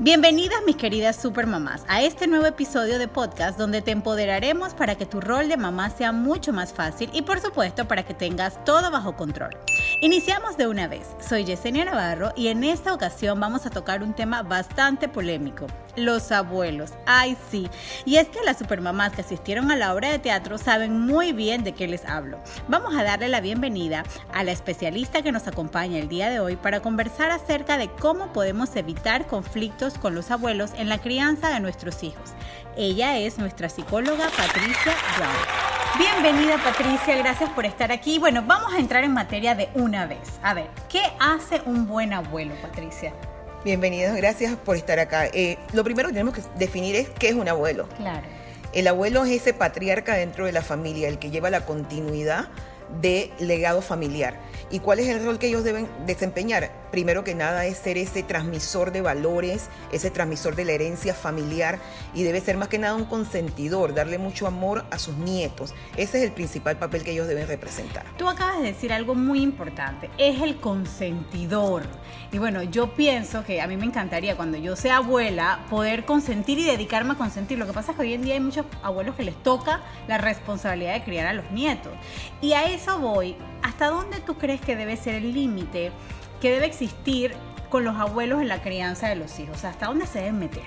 Bienvenidas mis queridas supermamás a este nuevo episodio de podcast donde te empoderaremos para que tu rol de mamá sea mucho más fácil y por supuesto para que tengas todo bajo control. Iniciamos de una vez. Soy Yesenia Navarro y en esta ocasión vamos a tocar un tema bastante polémico, los abuelos. Ay sí, y es que las supermamás que asistieron a la obra de teatro saben muy bien de qué les hablo. Vamos a darle la bienvenida a la especialista que nos acompaña el día de hoy para conversar acerca de cómo podemos evitar conflictos con los abuelos en la crianza de nuestros hijos. Ella es nuestra psicóloga Patricia Brown. Bienvenida Patricia, gracias por estar aquí. Bueno, vamos a entrar en materia de una vez. A ver, ¿qué hace un buen abuelo, Patricia? Bienvenidos, gracias por estar acá. Eh, lo primero que tenemos que definir es qué es un abuelo. Claro. El abuelo es ese patriarca dentro de la familia, el que lleva la continuidad de legado familiar. ¿Y cuál es el rol que ellos deben desempeñar? Primero que nada es ser ese transmisor de valores, ese transmisor de la herencia familiar y debe ser más que nada un consentidor, darle mucho amor a sus nietos. Ese es el principal papel que ellos deben representar. Tú acabas de decir algo muy importante, es el consentidor. Y bueno, yo pienso que a mí me encantaría cuando yo sea abuela poder consentir y dedicarme a consentir. Lo que pasa es que hoy en día hay muchos abuelos que les toca la responsabilidad de criar a los nietos. Y a eso voy. ¿Hasta dónde tú crees que debe ser el límite que debe existir con los abuelos en la crianza de los hijos? ¿Hasta dónde se deben meter?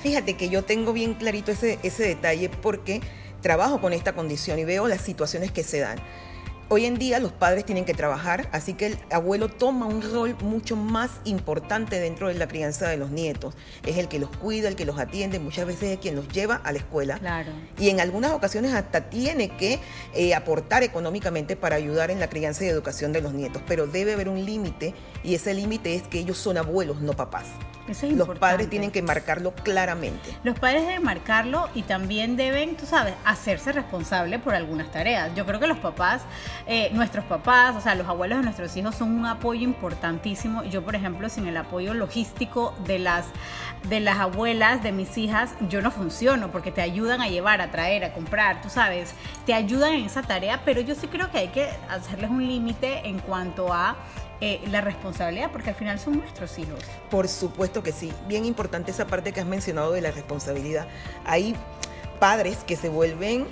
Fíjate que yo tengo bien clarito ese, ese detalle porque trabajo con esta condición y veo las situaciones que se dan. Hoy en día los padres tienen que trabajar, así que el abuelo toma un rol mucho más importante dentro de la crianza de los nietos. Es el que los cuida, el que los atiende, muchas veces es quien los lleva a la escuela. Claro. Y en algunas ocasiones hasta tiene que eh, aportar económicamente para ayudar en la crianza y educación de los nietos. Pero debe haber un límite y ese límite es que ellos son abuelos, no papás. Eso es los importante. padres tienen que marcarlo claramente. Los padres deben marcarlo y también deben, tú sabes, hacerse responsable por algunas tareas. Yo creo que los papás, eh, nuestros papás, o sea, los abuelos de nuestros hijos son un apoyo importantísimo. Yo, por ejemplo, sin el apoyo logístico de las, de las abuelas de mis hijas, yo no funciono porque te ayudan a llevar, a traer, a comprar, tú sabes, te ayudan en esa tarea, pero yo sí creo que hay que hacerles un límite en cuanto a eh, la responsabilidad, porque al final son nuestros hijos. Por supuesto que sí. Bien importante esa parte que has mencionado de la responsabilidad. Hay padres que se vuelven,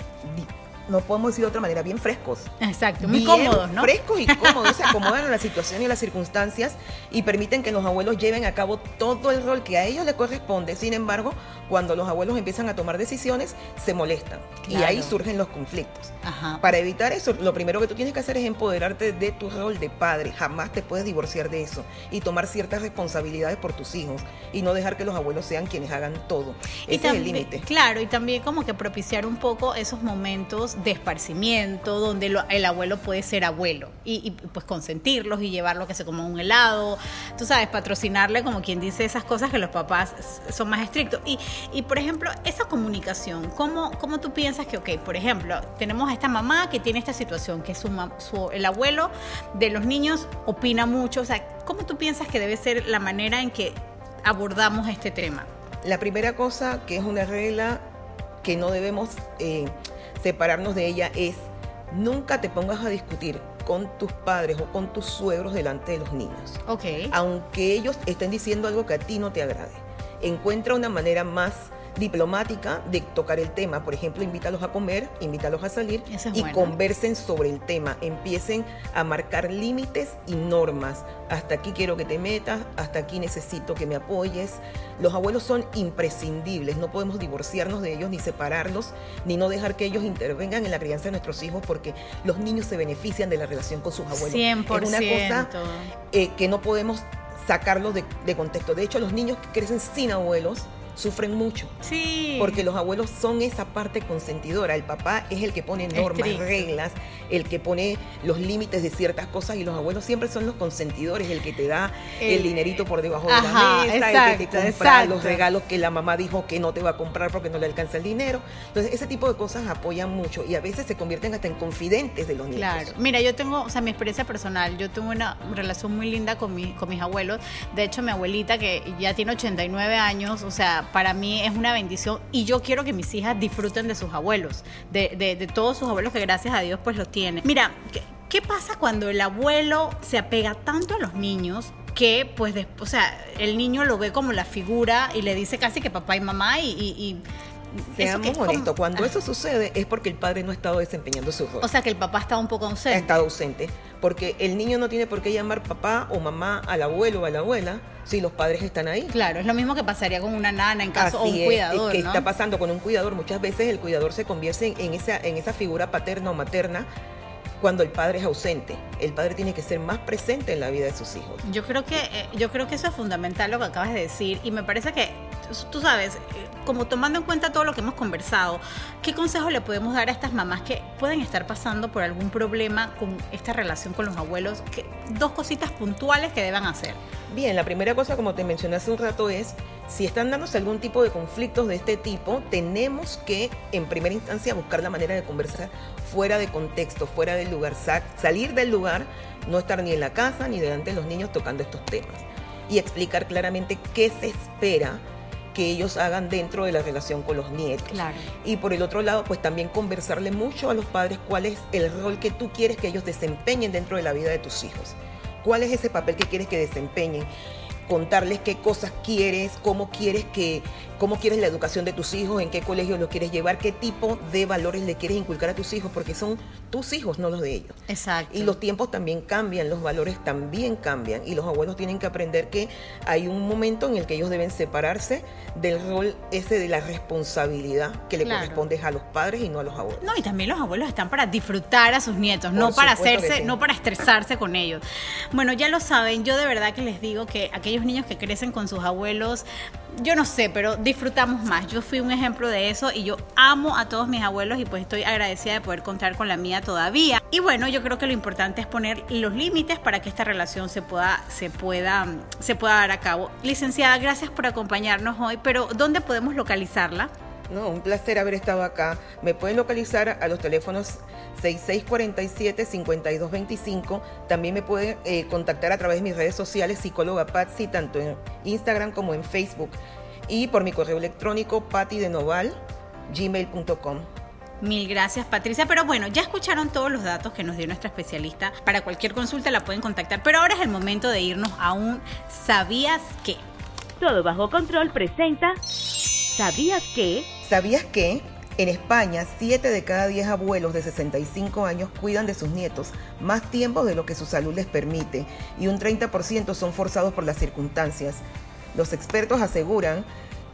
no podemos decir de otra manera, bien frescos. Exacto, muy Bien cómodos, ¿no? Frescos y cómodos, se acomodan a la situación y a las circunstancias y permiten que los abuelos lleven a cabo todo el rol que a ellos les corresponde. Sin embargo, cuando los abuelos empiezan a tomar decisiones, se molestan y ahí surgen los conflictos. Ajá. Para evitar eso, lo primero que tú tienes que hacer es empoderarte de tu rol de padre. Jamás te puedes divorciar de eso y tomar ciertas responsabilidades por tus hijos y no dejar que los abuelos sean quienes hagan todo. Y Ese es el límite. Claro, y también como que propiciar un poco esos momentos de esparcimiento donde el abuelo puede ser abuelo y, pues consentirlos y llevarlo que se coma un helado, tú sabes, patrocinarle como quien dice esas cosas que los papás son más estrictos. Y, y por ejemplo, esa comunicación, ¿cómo, ¿cómo tú piensas que, ok, por ejemplo, tenemos a esta mamá que tiene esta situación, que su, su- el abuelo de los niños opina mucho, o sea, ¿cómo tú piensas que debe ser la manera en que abordamos este tema? La primera cosa que es una regla que no debemos eh, separarnos de ella es nunca te pongas a discutir con tus padres o con tus suegros delante de los niños. Ok. Aunque ellos estén diciendo algo que a ti no te agrade. Encuentra una manera más diplomática de tocar el tema. Por ejemplo, invítalos a comer, invítalos a salir es y bueno. conversen sobre el tema. Empiecen a marcar límites y normas. Hasta aquí quiero que te metas, hasta aquí necesito que me apoyes. Los abuelos son imprescindibles, no podemos divorciarnos de ellos ni separarlos, ni no dejar que ellos intervengan en la crianza de nuestros hijos porque los niños se benefician de la relación con sus abuelos. 100%. Es una cosa eh, que no podemos sacarlos de, de contexto. De hecho, los niños que crecen sin abuelos sufren mucho. Sí. Porque los abuelos son esa parte consentidora. El papá es el que pone normas, Estricto. reglas, el que pone los límites de ciertas cosas y los abuelos siempre son los consentidores, el que te da el, El- dinerito por debajo de Ajá, la mesa, el que te compra exacto. los regalos que la mamá dijo que no te va a comprar porque no le alcanza el dinero. Entonces, ese tipo de cosas apoyan mucho y a veces se convierten hasta en confidentes de los niños. Claro. Mira, yo tengo, o sea, mi experiencia personal, yo tuve una relación muy linda con, mi, con mis abuelos. De hecho, mi abuelita, que ya tiene 89 años, o sea, para mí es una bendición y yo quiero que mis hijas disfruten de sus abuelos, de, de- de todos sus abuelos que gracias a Dios pues los tienen. Mira, ¿qué, qué pasa cuando el abuelo se apega tanto a los niños? que pues después, o sea, el niño lo ve como la figura y le dice casi que papá y mamá y... y- Seamos es como- honestos, cuando Ah. eso sucede es porque el padre no ha estado desempeñando su rol. O sea, que el papá está un poco ha ausente. estado ausente. Porque el niño no tiene por qué llamar papá o mamá al abuelo o a la abuela si los padres están ahí. Claro, es lo mismo que pasaría con una nana en caso o Así un es, cuidador, ¿Qué ¿no? está pasando con un cuidador? Muchas veces el cuidador se convierte en, en esa, en esa figura paterna o materna cuando el padre es ausente. El padre tiene que ser más presente en la vida de sus hijos. Yo creo que eh, yo creo que eso es fundamental lo que acabas de decir y me parece que tú- sabes, eh, como tomando en cuenta todo lo que hemos conversado, ¿qué consejo le podemos dar a estas mamás que pueden estar pasando por algún problema con esta relación con los abuelos? ¿Qué- dos cositas puntuales que deban hacer. Bien, la primera cosa, como te mencioné hace un rato, es si están dándose algún tipo de conflictos de este tipo, tenemos que, en primera instancia, buscar la manera de conversar fuera de contexto, fuera del lugar, sa- salir del lugar, no estar ni en la casa ni delante de los niños tocando estos temas y explicar claramente qué se espera que ellos hagan dentro de la relación con los nietos. Claro. Y por el otro lado, pues también conversarle mucho a los padres cuál es el rol que tú quieres que ellos desempeñen dentro de la vida de tus hijos. ¿Cuál es ese papel que quieres que desempeñen? Contarles qué cosas quieres, cómo quieres que, cómo quieres la educación de tus hijos, en qué colegio los quieres llevar, qué tipo de valores le quieres inculcar a tus hijos, porque son tus hijos, no los de ellos. Exacto. Y los tiempos también cambian, los valores también cambian y los abuelos tienen que aprender que hay un momento en el que ellos deben separarse del rol ese de la responsabilidad que le Claro. corresponde a los padres y no a los abuelos. No, y también los abuelos están para disfrutar a sus nietos, Por no para hacerse, sí. no para estresarse con ellos. Bueno, ya lo saben, yo de verdad que les digo que aquellos niños que crecen con sus abuelos, yo no sé, pero disfrutamos más. Yo fui un ejemplo de eso y yo amo a todos mis abuelos y pues estoy agradecida de poder contar con la mía todavía. Y bueno, yo creo que lo importante es poner los límites para que esta relación se pueda, se pueda, se pueda dar a cabo. Licenciada, gracias por acompañarnos hoy, pero ¿dónde podemos localizarla? No, un placer haber estado acá. Me pueden localizar a los teléfonos 6647-5225. También me pueden eh, contactar a través de mis redes sociales, psicóloga Patsy, tanto en Instagram como en Facebook. Y por mi correo electrónico, patidenoval, gmail.com. Mil gracias Patricia, pero bueno, ya escucharon todos los datos que nos dio nuestra especialista. Para cualquier consulta la pueden contactar, pero ahora es el momento de irnos a un ¿sabías qué? Todo bajo control presenta ¿Sabías que? ¿Sabías que en España 7 de cada 10 abuelos de 65 años cuidan de sus nietos más tiempo de lo que su salud les permite y un 30% son forzados por las circunstancias? Los expertos aseguran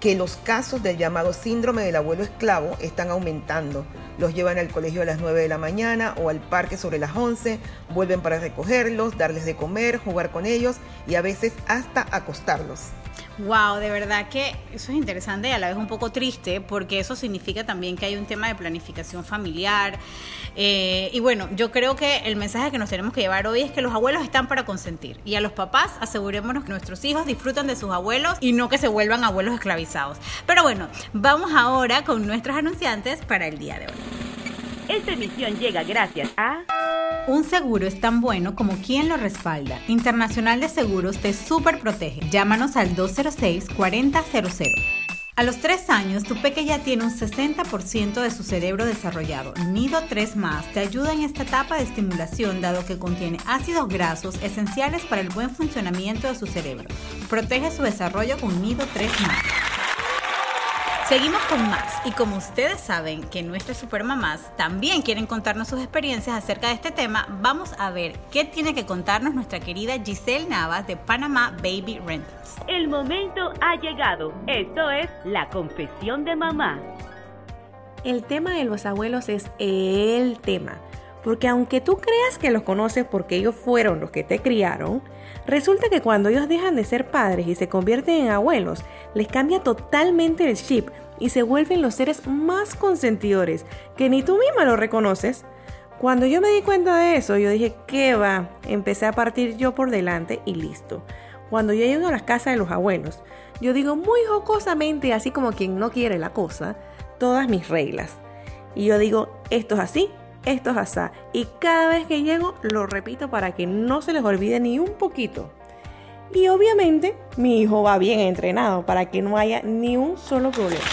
que los casos del llamado síndrome del abuelo esclavo están aumentando. Los llevan al colegio a las 9 de la mañana o al parque sobre las 11, vuelven para recogerlos, darles de comer, jugar con ellos y a veces hasta acostarlos. Wow, de verdad que eso es interesante y a la vez un poco triste porque eso significa también que hay un tema de planificación familiar. Eh, y bueno, yo creo que el mensaje que nos tenemos que llevar hoy es que los abuelos están para consentir y a los papás asegurémonos que nuestros hijos disfrutan de sus abuelos y no que se vuelvan abuelos esclavizados. Pero bueno, vamos ahora con nuestros anunciantes para el día de hoy. Esta emisión llega gracias a... Un seguro es tan bueno como quien lo respalda. Internacional de Seguros te super protege. Llámanos al 206-4000. A los 3 años, tu peque ya tiene un 60% de su cerebro desarrollado. Nido 3 más te ayuda en esta etapa de estimulación dado que contiene ácidos grasos esenciales para el buen funcionamiento de su cerebro. Protege su desarrollo con Nido 3 más. Seguimos con más y como ustedes saben que nuestras supermamás también quieren contarnos sus experiencias acerca de este tema, vamos a ver qué tiene que contarnos nuestra querida Giselle Navas de Panamá Baby Rentals. El momento ha llegado. Esto es La Confesión de Mamá. El tema de los abuelos es el tema. Porque aunque tú creas que los conoces porque ellos fueron los que te criaron, resulta que cuando ellos dejan de ser padres y se convierten en abuelos, les cambia totalmente el chip y se vuelven los seres más consentidores que ni tú misma lo reconoces. Cuando yo me di cuenta de eso, yo dije, ¿qué va? Empecé a partir yo por delante y listo. Cuando yo llego a las casas de los abuelos, yo digo muy jocosamente, así como quien no quiere la cosa, todas mis reglas. Y yo digo, esto es así, esto es así. Y cada vez que llego lo repito para que no se les olvide ni un poquito. Y obviamente mi hijo va bien entrenado para que no haya ni un solo problema.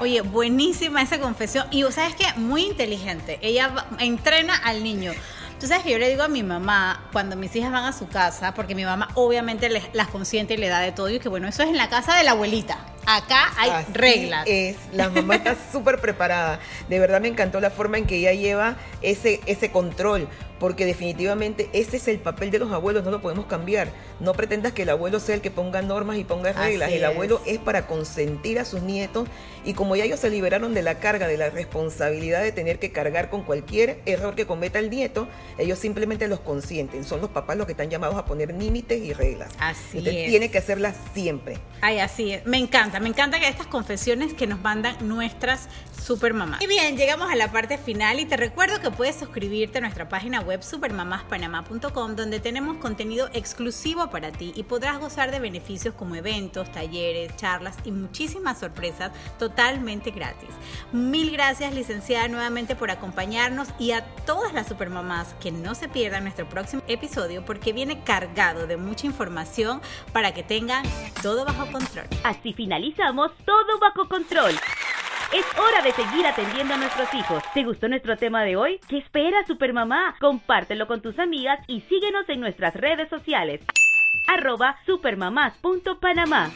Oye, buenísima esa confesión. Y sabes que muy inteligente. Ella entrena al niño. Tú sabes que yo le digo a mi mamá, cuando mis hijas van a su casa, porque mi mamá obviamente las consiente y le da de todo, y que bueno, eso es en la casa de la abuelita. Acá hay reglas. Es, la mamá está súper preparada. De verdad me encantó la forma en que ella lleva ese, ese control, porque definitivamente ese es el papel de los abuelos, no lo podemos cambiar. No pretendas que el abuelo sea el que ponga normas y ponga reglas. el abuelo es para consentir a sus nietos y como ya ellos se liberaron de la carga, de la responsabilidad de tener que cargar con cualquier error que cometa el nieto, ellos simplemente los consienten. Son los papás los que están llamados a poner límites y reglas. Así es. Tiene que hacerlas siempre. Ay, así es. Me encanta, me encanta que estas confesiones que nos mandan nuestras super mamás. Y bien, llegamos a la parte final y te recuerdo que puedes suscribirte a nuestra página web supermamaspanamá.com donde tenemos contenido exclusivo para ti y podrás gozar de beneficios como eventos, talleres, charlas y muchísimas sorpresas totalmente gratis. Mil gracias licenciada nuevamente por acompañarnos y a todas las supermamás que no se pierdan nuestro próximo episodio porque viene cargado de mucha información para que tengan todo bajo control. Así finalizamos todo bajo control. Es hora de seguir atendiendo a nuestros hijos. ¿Te gustó nuestro tema de hoy? ¿Qué espera, Supermamá? Compártelo con tus amigas y síguenos en nuestras redes sociales. arroba supermamás.panamá